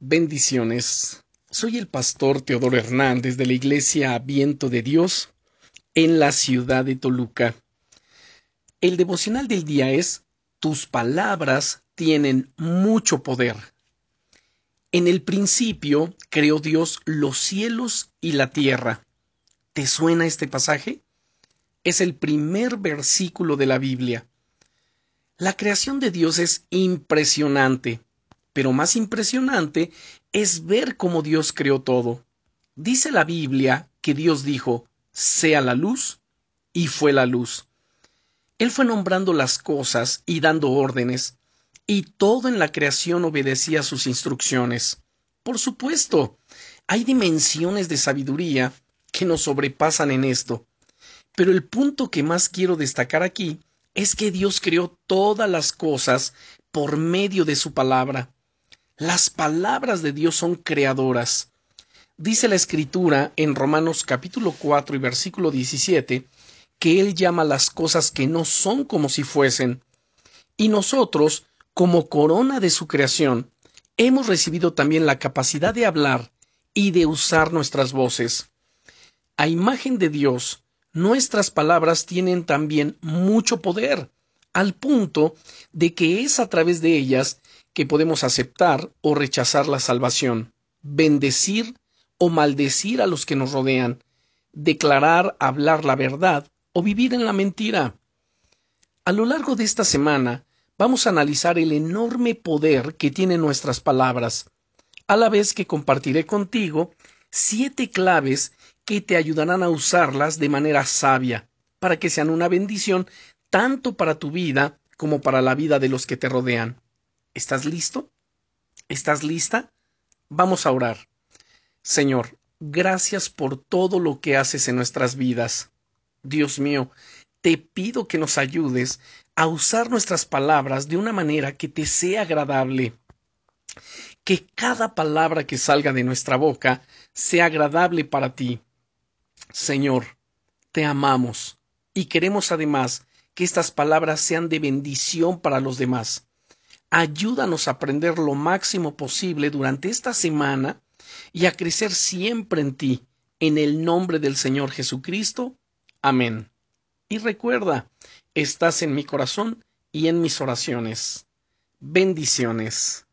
Bendiciones. Soy el pastor Teodoro Hernández de la Iglesia Viento de Dios en la ciudad de Toluca. El devocional del día es Tus palabras tienen mucho poder. En el principio creó Dios los cielos y la tierra. ¿Te suena este pasaje? Es el primer versículo de la Biblia. La creación de Dios es impresionante pero más impresionante es ver cómo Dios creó todo. Dice la Biblia que Dios dijo, sea la luz, y fue la luz. Él fue nombrando las cosas y dando órdenes, y todo en la creación obedecía sus instrucciones. Por supuesto, hay dimensiones de sabiduría que nos sobrepasan en esto. Pero el punto que más quiero destacar aquí es que Dios creó todas las cosas por medio de su palabra. Las palabras de Dios son creadoras. Dice la Escritura en Romanos capítulo 4 y versículo 17 que Él llama las cosas que no son como si fuesen. Y nosotros, como corona de su creación, hemos recibido también la capacidad de hablar y de usar nuestras voces. A imagen de Dios, nuestras palabras tienen también mucho poder, al punto de que es a través de ellas que podemos aceptar o rechazar la salvación, bendecir o maldecir a los que nos rodean, declarar, hablar la verdad o vivir en la mentira. A lo largo de esta semana vamos a analizar el enorme poder que tienen nuestras palabras, a la vez que compartiré contigo siete claves que te ayudarán a usarlas de manera sabia, para que sean una bendición tanto para tu vida como para la vida de los que te rodean. ¿Estás listo? ¿Estás lista? Vamos a orar. Señor, gracias por todo lo que haces en nuestras vidas. Dios mío, te pido que nos ayudes a usar nuestras palabras de una manera que te sea agradable. Que cada palabra que salga de nuestra boca sea agradable para ti. Señor, te amamos y queremos además que estas palabras sean de bendición para los demás. Ayúdanos a aprender lo máximo posible durante esta semana y a crecer siempre en ti, en el nombre del Señor Jesucristo. Amén. Y recuerda, estás en mi corazón y en mis oraciones. Bendiciones.